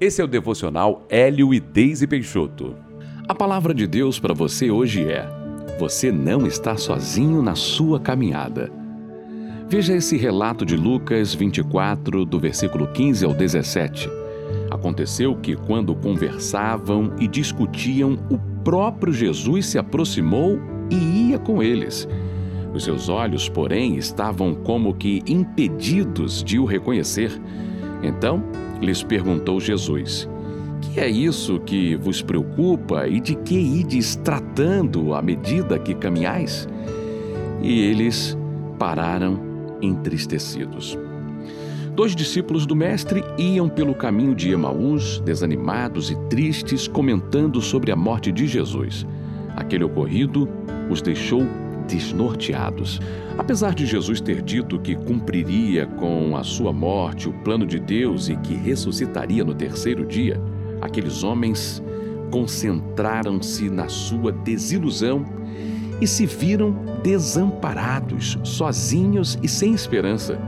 Esse é o devocional Hélio e Deise Peixoto. A palavra de Deus para você hoje é: você não está sozinho na sua caminhada. Veja esse relato de Lucas 24, do versículo 15 ao 17. Aconteceu que, quando conversavam e discutiam, o próprio Jesus se aproximou e ia com eles. Os seus olhos, porém, estavam como que impedidos de o reconhecer. Então, lhes perguntou Jesus: Que é isso que vos preocupa e de que ides tratando à medida que caminhais? E eles pararam entristecidos. Dois discípulos do Mestre iam pelo caminho de Emaús, desanimados e tristes, comentando sobre a morte de Jesus. Aquele ocorrido os deixou desnorteados. Apesar de Jesus ter dito que cumpriria com a sua morte o plano de Deus e que ressuscitaria no terceiro dia, aqueles homens concentraram-se na sua desilusão e se viram desamparados, sozinhos e sem esperança.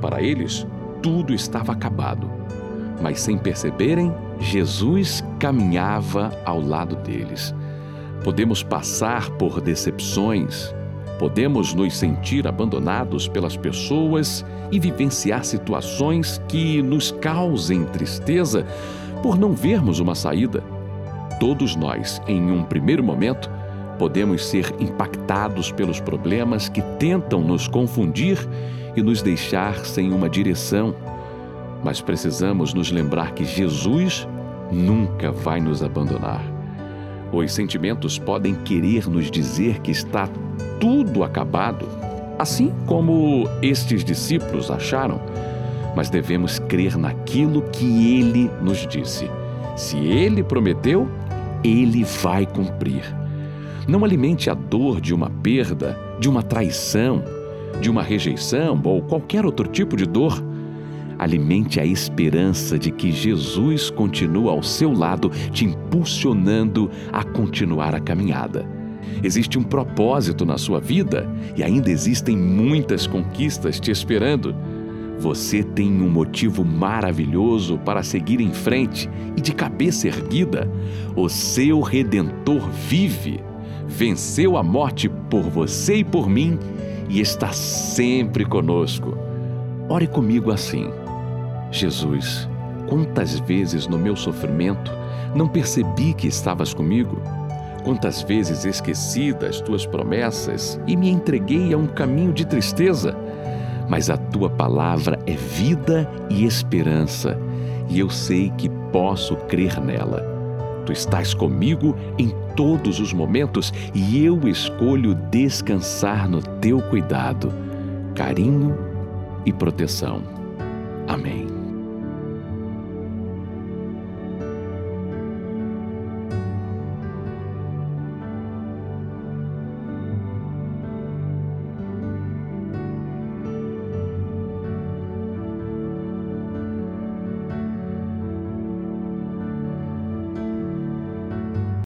Para eles, tudo estava acabado. Mas sem perceberem, Jesus caminhava ao lado deles. Podemos passar por decepções, podemos nos sentir abandonados pelas pessoas e vivenciar situações que nos causem tristeza por não vermos uma saída. Todos nós, em um primeiro momento, podemos ser impactados pelos problemas que tentam nos confundir e nos deixar sem uma direção. Mas precisamos nos lembrar que Jesus nunca vai nos abandonar. Os sentimentos podem querer nos dizer que está tudo acabado, assim como estes discípulos acharam, mas devemos crer naquilo que ele nos disse. Se ele prometeu, ele vai cumprir. Não alimente a dor de uma perda, de uma traição, de uma rejeição ou qualquer outro tipo de dor alimente a esperança de que Jesus continua ao seu lado, te impulsionando a continuar a caminhada. Existe um propósito na sua vida e ainda existem muitas conquistas te esperando. Você tem um motivo maravilhoso para seguir em frente e de cabeça erguida. O seu redentor vive, venceu a morte por você e por mim e está sempre conosco. Ore comigo assim. Jesus, quantas vezes no meu sofrimento não percebi que estavas comigo? Quantas vezes esqueci das tuas promessas e me entreguei a um caminho de tristeza? Mas a tua palavra é vida e esperança, e eu sei que posso crer nela. Tu estás comigo em todos os momentos e eu escolho descansar no teu cuidado, carinho e proteção. Amém.